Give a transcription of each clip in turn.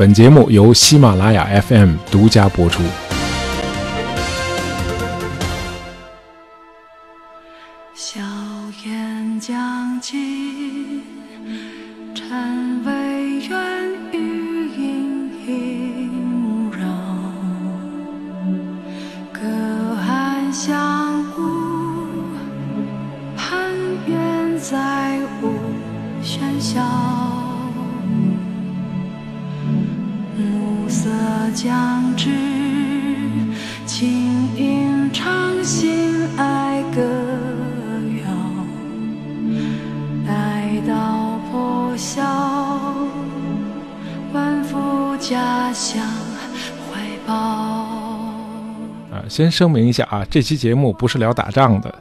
本节目由喜马拉雅 FM 独家播出。家乡怀抱。啊，先声明一下啊，这期节目不是聊打仗的，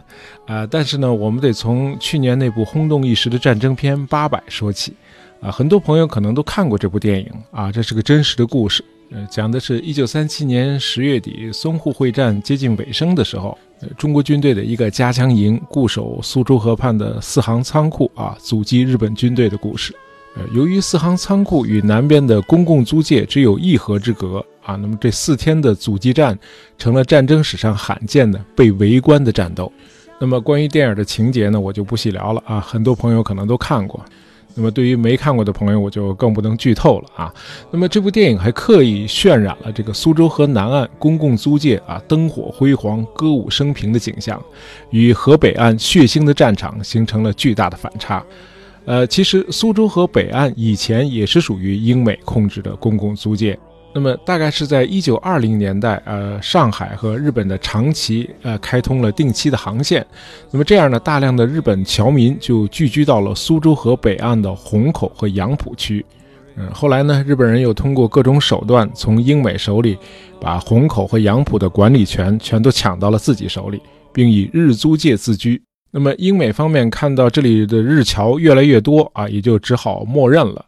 啊，但是呢，我们得从去年那部轰动一时的战争片《八百》说起。啊，很多朋友可能都看过这部电影啊，这是个真实的故事。呃，讲的是一九三七年十月底淞沪会战接近尾声的时候，中国军队的一个加强营固守苏州河畔的四行仓库啊，阻击日本军队的故事。呃，由于四行仓库与南边的公共租界只有一河之隔啊，那么这四天的阻击战成了战争史上罕见的被围观的战斗。那么关于电影的情节呢，我就不细聊了啊，很多朋友可能都看过。那么对于没看过的朋友，我就更不能剧透了啊。那么这部电影还刻意渲染了这个苏州河南岸公共租界啊灯火辉煌、歌舞升平的景象，与河北岸血腥的战场形成了巨大的反差。呃，其实苏州河北岸以前也是属于英美控制的公共租界。那么大概是在一九二零年代，呃，上海和日本的长崎呃开通了定期的航线，那么这样呢，大量的日本侨民就聚居到了苏州河北岸的虹口和杨浦区。嗯，后来呢，日本人又通过各种手段从英美手里把虹口和杨浦的管理权全都抢到了自己手里，并以日租界自居。那么英美方面看到这里的日侨越来越多啊，也就只好默认了。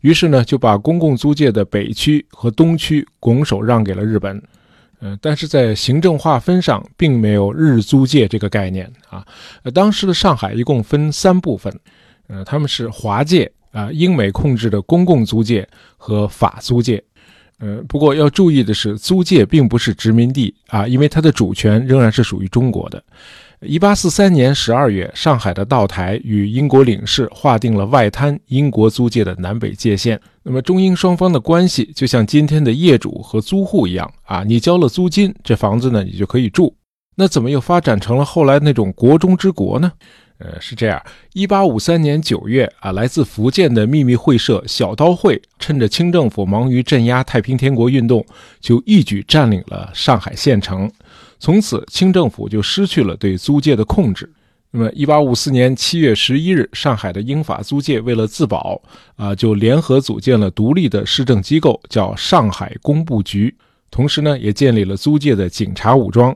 于是呢，就把公共租界的北区和东区拱手让给了日本。嗯，但是在行政划分上，并没有日租界这个概念啊。当时的上海一共分三部分，呃，他们是华界啊，英美控制的公共租界和法租界。呃，不过要注意的是，租界并不是殖民地啊，因为它的主权仍然是属于中国的。一八四三年十二月，上海的道台与英国领事划定了外滩英国租界的南北界限。那么中英双方的关系就像今天的业主和租户一样啊，你交了租金，这房子呢你就可以住。那怎么又发展成了后来那种国中之国呢？呃，是这样，一八五三年九月啊，来自福建的秘密会社小刀会，趁着清政府忙于镇压太平天国运动，就一举占领了上海县城。从此，清政府就失去了对租界的控制。那么，一八五四年七月十一日，上海的英法租界为了自保，啊，就联合组建了独立的市政机构，叫上海工部局。同时呢，也建立了租界的警察武装。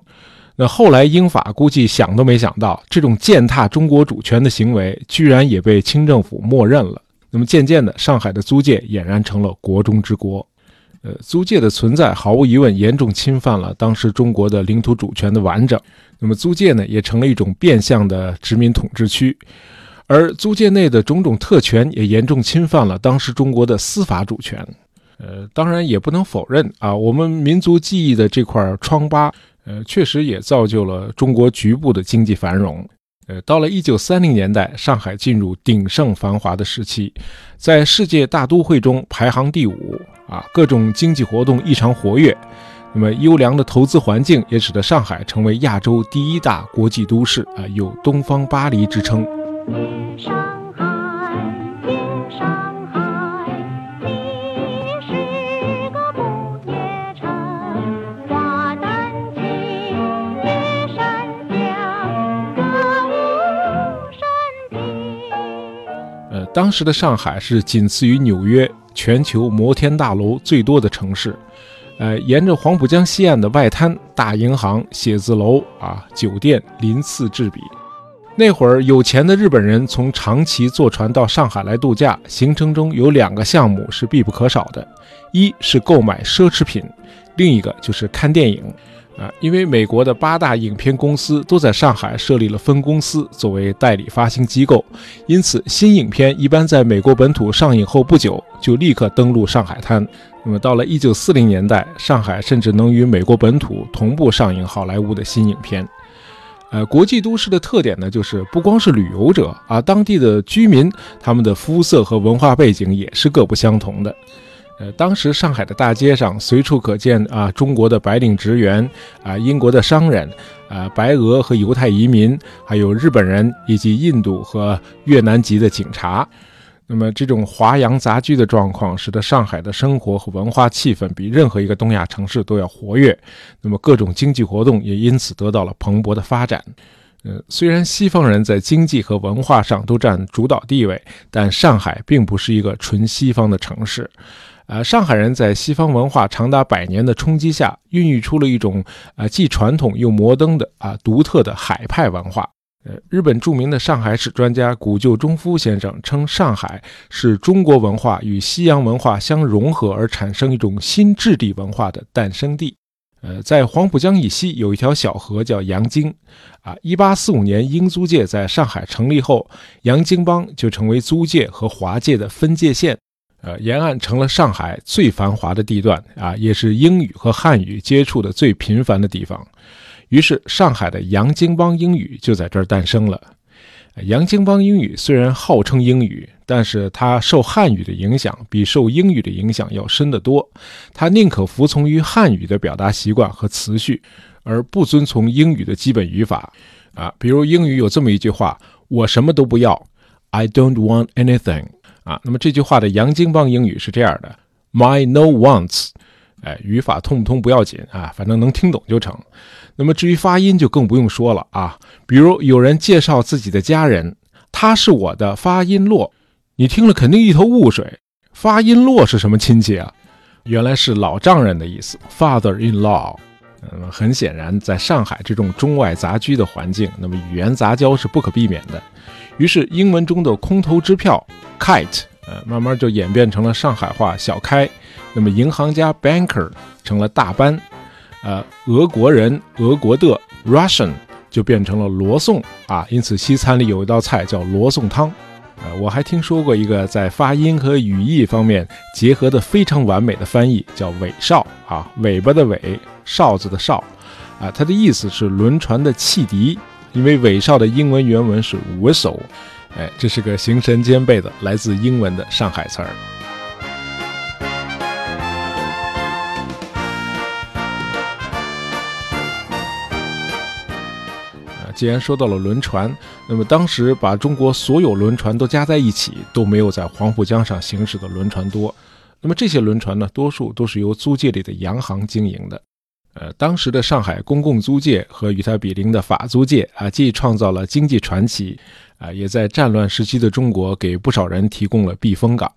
那后来，英法估计想都没想到，这种践踏中国主权的行为，居然也被清政府默认了。那么，渐渐的，上海的租界俨然成了国中之国。呃，租界的存在毫无疑问严重侵犯了当时中国的领土主权的完整。那么租界呢，也成了一种变相的殖民统治区，而租界内的种种特权也严重侵犯了当时中国的司法主权。呃，当然也不能否认啊，我们民族记忆的这块疮疤，呃，确实也造就了中国局部的经济繁荣。呃，到了一九三零年代，上海进入鼎盛繁华的时期，在世界大都会中排行第五啊，各种经济活动异常活跃。那么，优良的投资环境也使得上海成为亚洲第一大国际都市啊，有“东方巴黎”之称。当时的上海是仅次于纽约，全球摩天大楼最多的城市。呃，沿着黄浦江西岸的外滩，大银行、写字楼啊、酒店鳞次栉比。那会儿，有钱的日本人从长崎坐船到上海来度假，行程中有两个项目是必不可少的，一是购买奢侈品，另一个就是看电影。啊，因为美国的八大影片公司都在上海设立了分公司作为代理发行机构，因此新影片一般在美国本土上映后不久就立刻登陆上海滩。那么到了一九四零年代，上海甚至能与美国本土同步上映好莱坞的新影片。呃，国际都市的特点呢，就是不光是旅游者啊，当地的居民他们的肤色和文化背景也是各不相同的。呃，当时上海的大街上随处可见啊，中国的白领职员啊，英国的商人啊，白俄和犹太移民，还有日本人以及印度和越南籍的警察。那么，这种华洋杂居的状况，使得上海的生活和文化气氛比任何一个东亚城市都要活跃。那么，各种经济活动也因此得到了蓬勃的发展。呃，虽然西方人在经济和文化上都占主导地位，但上海并不是一个纯西方的城市。呃，上海人在西方文化长达百年的冲击下，孕育出了一种啊既传统又摩登的啊独特的海派文化。呃，日本著名的上海史专家古旧中夫先生称，上海是中国文化与西洋文化相融合而产生一种新质地文化的诞生地。呃，在黄浦江以西有一条小河叫洋泾，啊，一八四五年英租界在上海成立后，洋泾浜就成为租界和华界的分界线。呃，沿岸成了上海最繁华的地段啊，也是英语和汉语接触的最频繁的地方。于是，上海的洋泾浜英语就在这儿诞生了。洋泾浜英语虽然号称英语，但是它受汉语的影响比受英语的影响要深得多。它宁可服从于汉语的表达习惯和词序，而不遵从英语的基本语法。啊，比如英语有这么一句话：“我什么都不要，I don't want anything。”啊，那么这句话的洋泾浜英语是这样的：My no wants，哎，语法通不通不要紧啊，反正能听懂就成。那么至于发音就更不用说了啊，比如有人介绍自己的家人，他是我的发音落，你听了肯定一头雾水，发音落是什么亲戚啊？原来是老丈人的意思，father-in-law。嗯，很显然，在上海这种中外杂居的环境，那么语言杂交是不可避免的。于是，英文中的空头支票 kite，呃，慢慢就演变成了上海话小开。那么，银行家 banker 成了大班，呃，俄国人俄国的 Russian 就变成了罗宋啊。因此，西餐里有一道菜叫罗宋汤。呃，我还听说过一个在发音和语义方面结合的非常完美的翻译，叫尾哨啊，尾巴的尾，哨子的哨，啊，它的意思是轮船的汽笛。因为尾少的英文原文是我手哎，这是个形神兼备的来自英文的上海词儿。既然说到了轮船，那么当时把中国所有轮船都加在一起，都没有在黄浦江上行驶的轮船多。那么这些轮船呢，多数都是由租界里的洋行经营的。呃，当时的上海公共租界和与它比邻的法租界啊，既创造了经济传奇，啊，也在战乱时期的中国给不少人提供了避风港，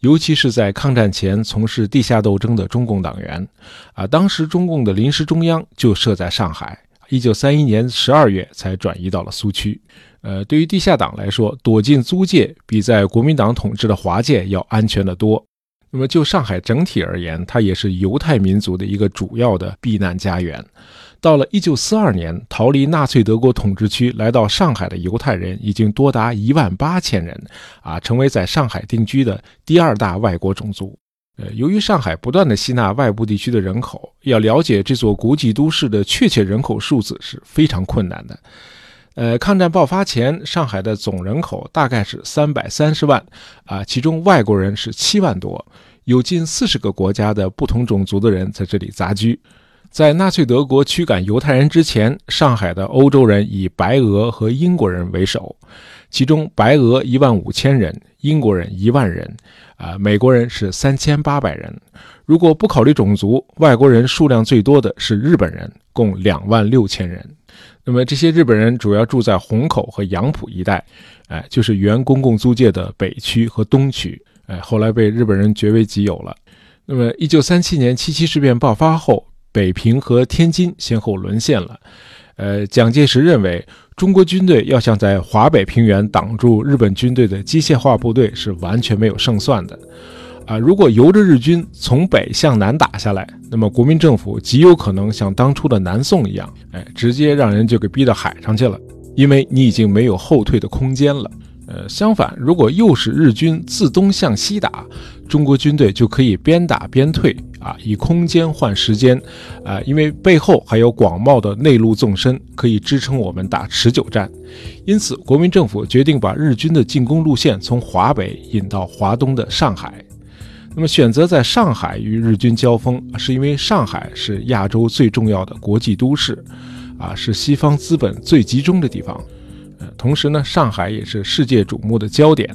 尤其是在抗战前从事地下斗争的中共党员，啊，当时中共的临时中央就设在上海，一九三一年十二月才转移到了苏区。呃，对于地下党来说，躲进租界比在国民党统治的华界要安全得多。那么就上海整体而言，它也是犹太民族的一个主要的避难家园。到了1942年，逃离纳粹德国统治区来到上海的犹太人已经多达一万八千人，啊，成为在上海定居的第二大外国种族。呃，由于上海不断的吸纳外部地区的人口，要了解这座国际都市的确切人口数字是非常困难的。呃，抗战爆发前，上海的总人口大概是三百三十万，啊，其中外国人是七万多，有近四十个国家的不同种族的人在这里杂居。在纳粹德国驱赶犹太人之前，上海的欧洲人以白俄和英国人为首，其中白俄一万五千人，英国人一万人，啊，美国人是三千八百人。如果不考虑种族，外国人数量最多的是日本人，共两万六千人。那么这些日本人主要住在虹口和杨浦一带，哎，就是原公共租界的北区和东区，哎，后来被日本人据为己有了。那么，一九三七年七七事变爆发后，北平和天津先后沦陷了。呃，蒋介石认为，中国军队要想在华北平原挡住日本军队的机械化部队是完全没有胜算的。啊，如果由着日军从北向南打下来，那么国民政府极有可能像当初的南宋一样，哎，直接让人就给逼到海上去了，因为你已经没有后退的空间了。呃，相反，如果又是日军自东向西打，中国军队就可以边打边退啊，以空间换时间，啊，因为背后还有广袤的内陆纵深，可以支撑我们打持久战。因此，国民政府决定把日军的进攻路线从华北引到华东的上海。那么，选择在上海与日军交锋，是因为上海是亚洲最重要的国际都市，啊，是西方资本最集中的地方。呃同时呢，上海也是世界瞩目的焦点，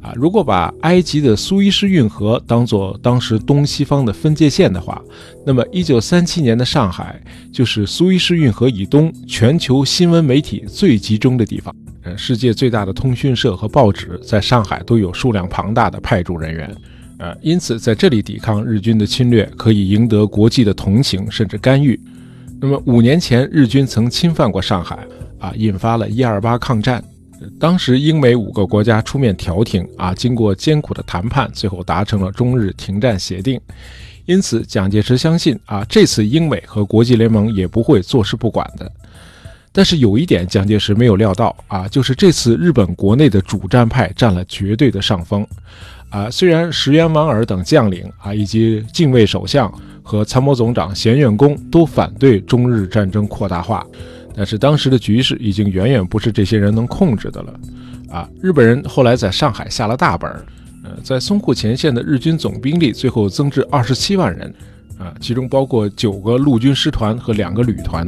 啊，如果把埃及的苏伊士运河当做当时东西方的分界线的话，那么1937年的上海就是苏伊士运河以东全球新闻媒体最集中的地方，呃，世界最大的通讯社和报纸在上海都有数量庞大的派驻人员，呃，因此在这里抵抗日军的侵略可以赢得国际的同情甚至干预。那么五年前日军曾侵犯过上海。啊，引发了一二八抗战。当时英美五个国家出面调停，啊，经过艰苦的谈判，最后达成了中日停战协定。因此，蒋介石相信，啊，这次英美和国际联盟也不会坐视不管的。但是有一点，蒋介石没有料到，啊，就是这次日本国内的主战派占了绝对的上风。啊，虽然石原莞尔等将领，啊，以及近卫首相和参谋总长咸院宫都反对中日战争扩大化。但是当时的局势已经远远不是这些人能控制的了，啊！日本人后来在上海下了大本儿，呃，在淞沪前线的日军总兵力最后增至二十七万人，啊，其中包括九个陆军师团和两个旅团。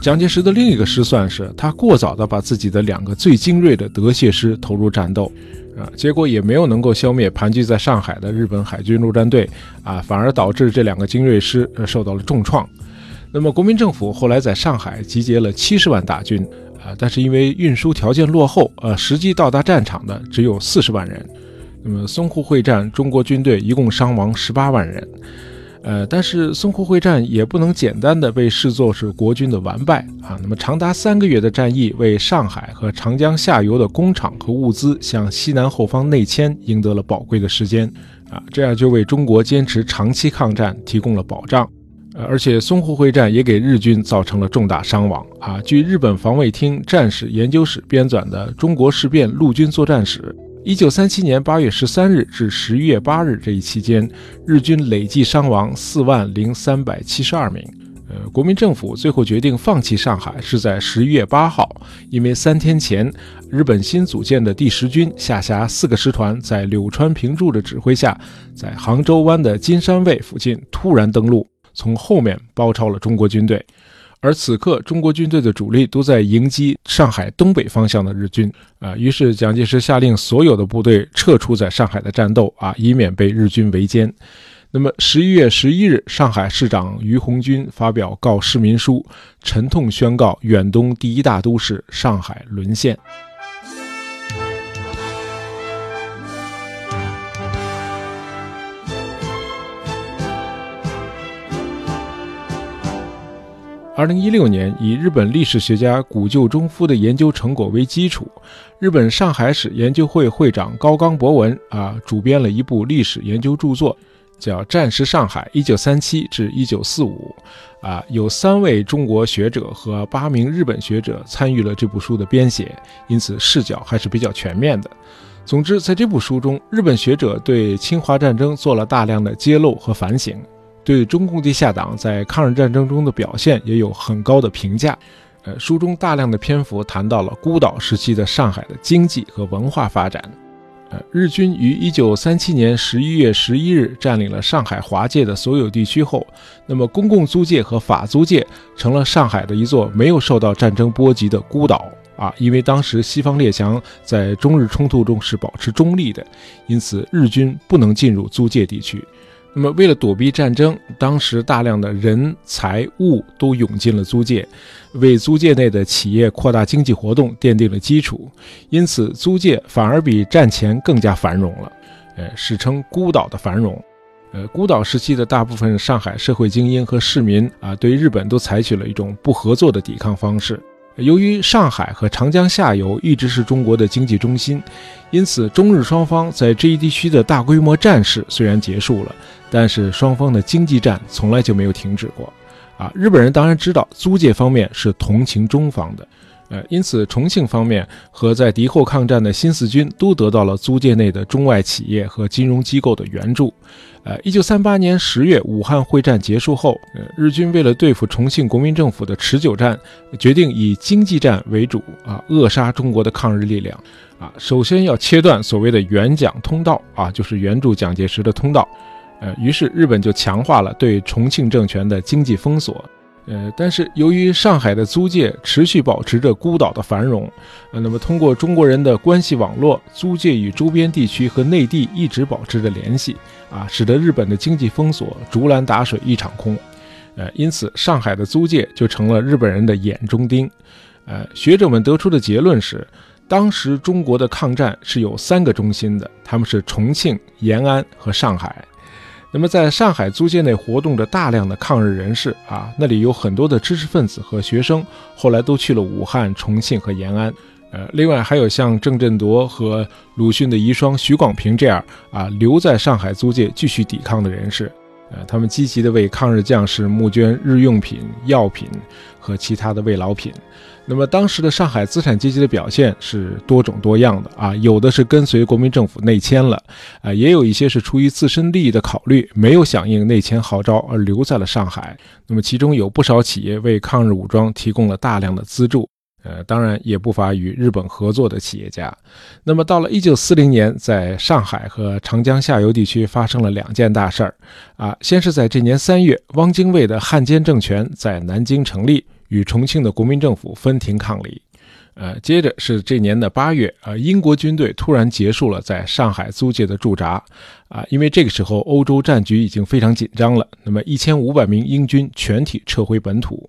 蒋介石的另一个失算是他过早地把自己的两个最精锐的德械师投入战斗。啊，结果也没有能够消灭盘踞在上海的日本海军陆战队，啊，反而导致这两个精锐师受到了重创。那么国民政府后来在上海集结了七十万大军，啊，但是因为运输条件落后，呃，实际到达战场的只有四十万人。那么淞沪会战，中国军队一共伤亡十八万人。呃，但是淞沪会战也不能简单的被视作是国军的完败啊。那么长达三个月的战役，为上海和长江下游的工厂和物资向西南后方内迁赢得了宝贵的时间啊，这样就为中国坚持长期抗战提供了保障。呃，而且淞沪会战也给日军造成了重大伤亡啊。据日本防卫厅战史研究室编纂的《中国事变陆军作战史》。一九三七年八月十三日至十一月八日这一期间，日军累计伤亡四万零三百七十二名。呃，国民政府最后决定放弃上海是在十一月八号，因为三天前，日本新组建的第十军下辖四个师团在柳川平助的指挥下，在杭州湾的金山卫附近突然登陆，从后面包抄了中国军队。而此刻，中国军队的主力都在迎击上海东北方向的日军啊，于是蒋介石下令所有的部队撤出在上海的战斗啊，以免被日军围歼。那么，十一月十一日，上海市长于鸿钧发表告市民书，沉痛宣告远东第一大都市上海沦陷。二零一六年，以日本历史学家古旧中夫的研究成果为基础，日本上海史研究会会长高冈博文啊，主编了一部历史研究著作，叫《战时上海：一九三七至一九四五》。啊，有三位中国学者和八名日本学者参与了这部书的编写，因此视角还是比较全面的。总之，在这部书中，日本学者对侵华战争做了大量的揭露和反省。对中共地下党在抗日战争中的表现也有很高的评价。呃，书中大量的篇幅谈到了孤岛时期的上海的经济和文化发展。呃，日军于一九三七年十一月十一日占领了上海华界的所有地区后，那么公共租界和法租界成了上海的一座没有受到战争波及的孤岛啊。因为当时西方列强在中日冲突中是保持中立的，因此日军不能进入租界地区。那么，为了躲避战争，当时大量的人财物都涌进了租界，为租界内的企业扩大经济活动奠定了基础。因此，租界反而比战前更加繁荣了，呃，史称“孤岛”的繁荣。呃，孤岛时期的大部分上海社会精英和市民啊，对日本都采取了一种不合作的抵抗方式。由于上海和长江下游一直是中国的经济中心，因此中日双方在这一地区的大规模战事虽然结束了，但是双方的经济战从来就没有停止过。啊，日本人当然知道租界方面是同情中方的。呃，因此重庆方面和在敌后抗战的新四军都得到了租界内的中外企业和金融机构的援助。呃，一九三八年十月，武汉会战结束后，呃，日军为了对付重庆国民政府的持久战，决定以经济战为主啊，扼杀中国的抗日力量。啊，首先要切断所谓的援蒋通道啊，就是援助蒋介石的通道。呃，于是日本就强化了对重庆政权的经济封锁。呃，但是由于上海的租界持续保持着孤岛的繁荣，呃，那么通过中国人的关系网络，租界与周边地区和内地一直保持着联系，啊，使得日本的经济封锁竹篮打水一场空，呃，因此上海的租界就成了日本人的眼中钉。呃，学者们得出的结论是，当时中国的抗战是有三个中心的，他们是重庆、延安和上海。那么，在上海租界内活动着大量的抗日人士啊，那里有很多的知识分子和学生，后来都去了武汉、重庆和延安。呃，另外还有像郑振铎和鲁迅的遗孀许广平这样啊，留在上海租界继续抵抗的人士。呃，他们积极地为抗日将士募捐日用品、药品和其他的慰劳品。那么当时的上海资产阶级的表现是多种多样的啊，有的是跟随国民政府内迁了，啊，也有一些是出于自身利益的考虑，没有响应内迁号召而留在了上海。那么其中有不少企业为抗日武装提供了大量的资助，呃，当然也不乏与日本合作的企业家。那么到了一九四零年，在上海和长江下游地区发生了两件大事儿，啊，先是在这年三月，汪精卫的汉奸政权在南京成立。与重庆的国民政府分庭抗礼，呃，接着是这年的八月，呃，英国军队突然结束了在上海租界的驻扎，啊，因为这个时候欧洲战局已经非常紧张了，那么一千五百名英军全体撤回本土。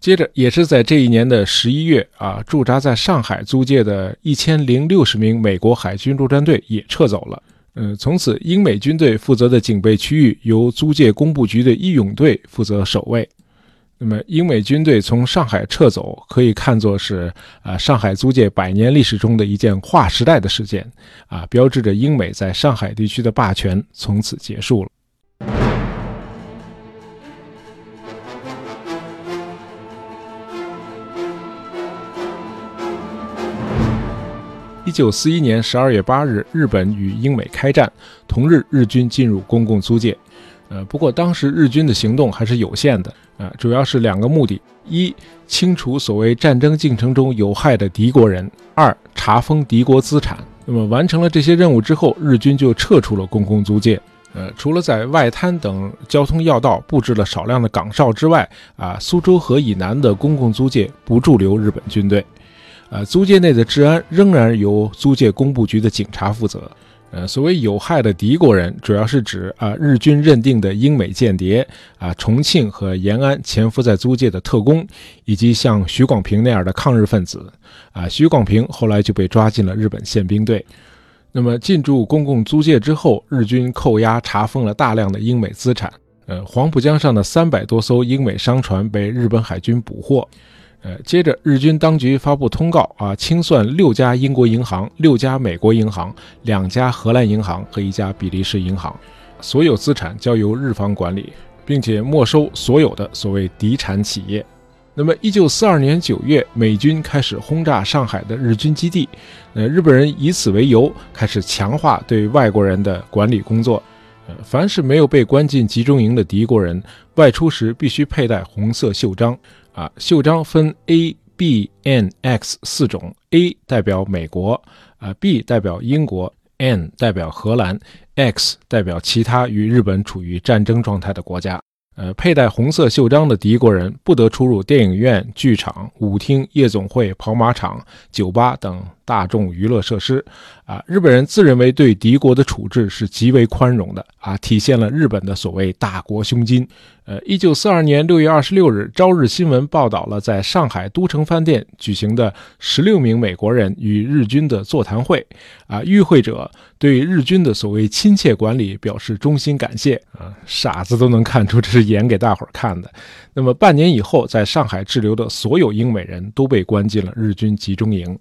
接着也是在这一年的十一月，啊，驻扎在上海租界的一千零六十名美国海军陆战队也撤走了，嗯，从此英美军队负责的警备区域由租界工部局的义勇队负责守卫。那么，英美军队从上海撤走，可以看作是啊上海租界百年历史中的一件划时代的事件，啊，标志着英美在上海地区的霸权从此结束了。一九四一年十二月八日，日本与英美开战，同日日军进入公共租界。呃，不过当时日军的行动还是有限的，啊，主要是两个目的：一，清除所谓战争进程中有害的敌国人；二，查封敌国资产。那么完成了这些任务之后，日军就撤出了公共租界。呃，除了在外滩等交通要道布置了少量的岗哨之外，啊，苏州河以南的公共租界不驻留日本军队。呃，租界内的治安仍然由租界工部局的警察负责。呃，所谓有害的敌国人，主要是指啊日军认定的英美间谍啊，重庆和延安潜伏在租界的特工，以及像徐广平那样的抗日分子啊。徐广平后来就被抓进了日本宪兵队。那么进驻公共租界之后，日军扣押查封了大量的英美资产。呃，黄浦江上的三百多艘英美商船被日本海军捕获。呃，接着日军当局发布通告啊，清算六家英国银行、六家美国银行、两家荷兰银行和一家比利时银行，所有资产交由日方管理，并且没收所有的所谓敌产企业。那么，一九四二年九月，美军开始轰炸上海的日军基地，呃，日本人以此为由开始强化对外国人的管理工作。凡是没有被关进集中营的敌国人，外出时必须佩戴红色袖章。啊，袖章分 A、B、N、X 四种，A 代表美国，啊，B 代表英国，N 代表荷兰，X 代表其他与日本处于战争状态的国家。呃，佩戴红色袖章的敌国人不得出入电影院、剧场、舞厅、夜总会、跑马场、酒吧等大众娱乐设施。啊，日本人自认为对敌国的处置是极为宽容的啊，体现了日本的所谓大国胸襟。呃，一九四二年六月二十六日，《朝日新闻》报道了在上海都城饭店举行的十六名美国人与日军的座谈会。啊，与会者对日军的所谓亲切管理表示衷心感谢。啊，傻子都能看出这是演给大伙儿看的。那么半年以后，在上海滞留的所有英美人都被关进了日军集中营。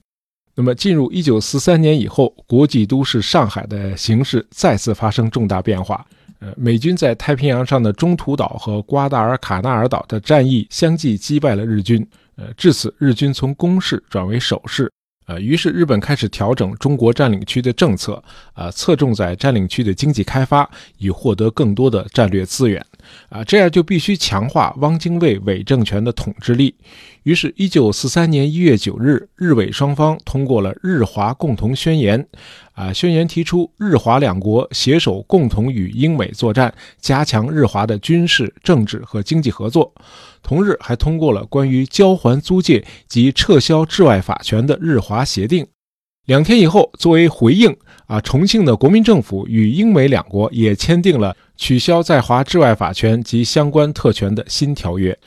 那么，进入一九四三年以后，国际都市上海的形势再次发生重大变化。呃，美军在太平洋上的中途岛和瓜达尔卡纳尔岛的战役相继击败了日军。呃，至此，日军从攻势转为守势。呃，于是日本开始调整中国占领区的政策，啊，侧重在占领区的经济开发，以获得更多的战略资源，啊，这样就必须强化汪精卫伪政权的统治力。于是，一九四三年一月九日，日伪双方通过了日华共同宣言。啊，宣言提出日华两国携手共同与英美作战，加强日华的军事、政治和经济合作。同日，还通过了关于交还租界及撤销治外法权的日华协定。两天以后，作为回应，啊，重庆的国民政府与英美两国也签订了取消在华治外法权及相关特权的新条约。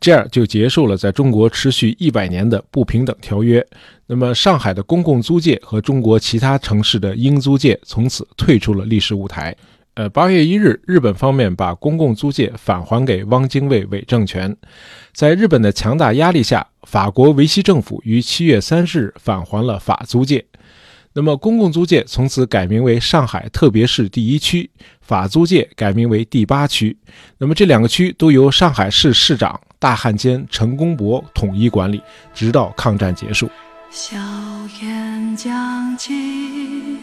这样就结束了在中国持续一百年的不平等条约。那么，上海的公共租界和中国其他城市的英租界从此退出了历史舞台。呃，八月一日，日本方面把公共租界返还给汪精卫伪政权。在日本的强大压力下，法国维希政府于七月三十日返还了法租界。那么，公共租界从此改名为上海特别市第一区，法租界改名为第八区。那么，这两个区都由上海市市长大汉奸陈公博统一管理，直到抗战结束。硝烟将尽，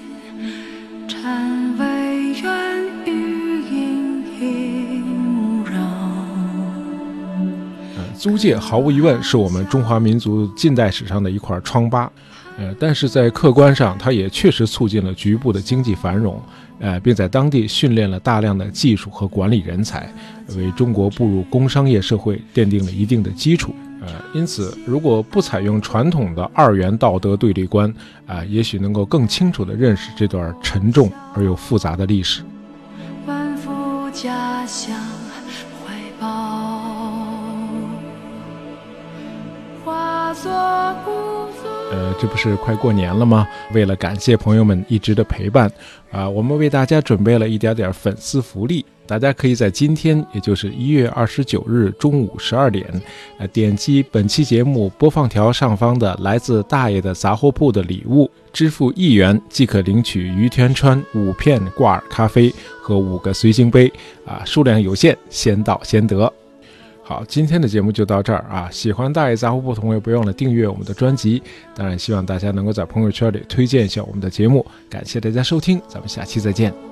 尘微，租界毫无疑问是我们中华民族近代史上的一块疮疤。呃，但是在客观上，它也确实促进了局部的经济繁荣，呃，并在当地训练了大量的技术和管理人才，为中国步入工商业社会奠定了一定的基础。呃，因此，如果不采用传统的二元道德对立观，啊，也许能够更清楚地认识这段沉重而又复杂的历史。万福家乡怀抱，化作无踪。呃，这不是快过年了吗？为了感谢朋友们一直的陪伴，啊，我们为大家准备了一点点粉丝福利。大家可以在今天，也就是一月二十九日中午十二点，呃，点击本期节目播放条上方的“来自大爷的杂货铺”的礼物，支付一元即可领取于田川五片挂耳咖啡和五个随行杯，啊，数量有限，先到先得。好，今天的节目就到这儿啊！喜欢大爷杂货铺的朋友，别忘了订阅我们的专辑。当然，希望大家能够在朋友圈里推荐一下我们的节目。感谢大家收听，咱们下期再见。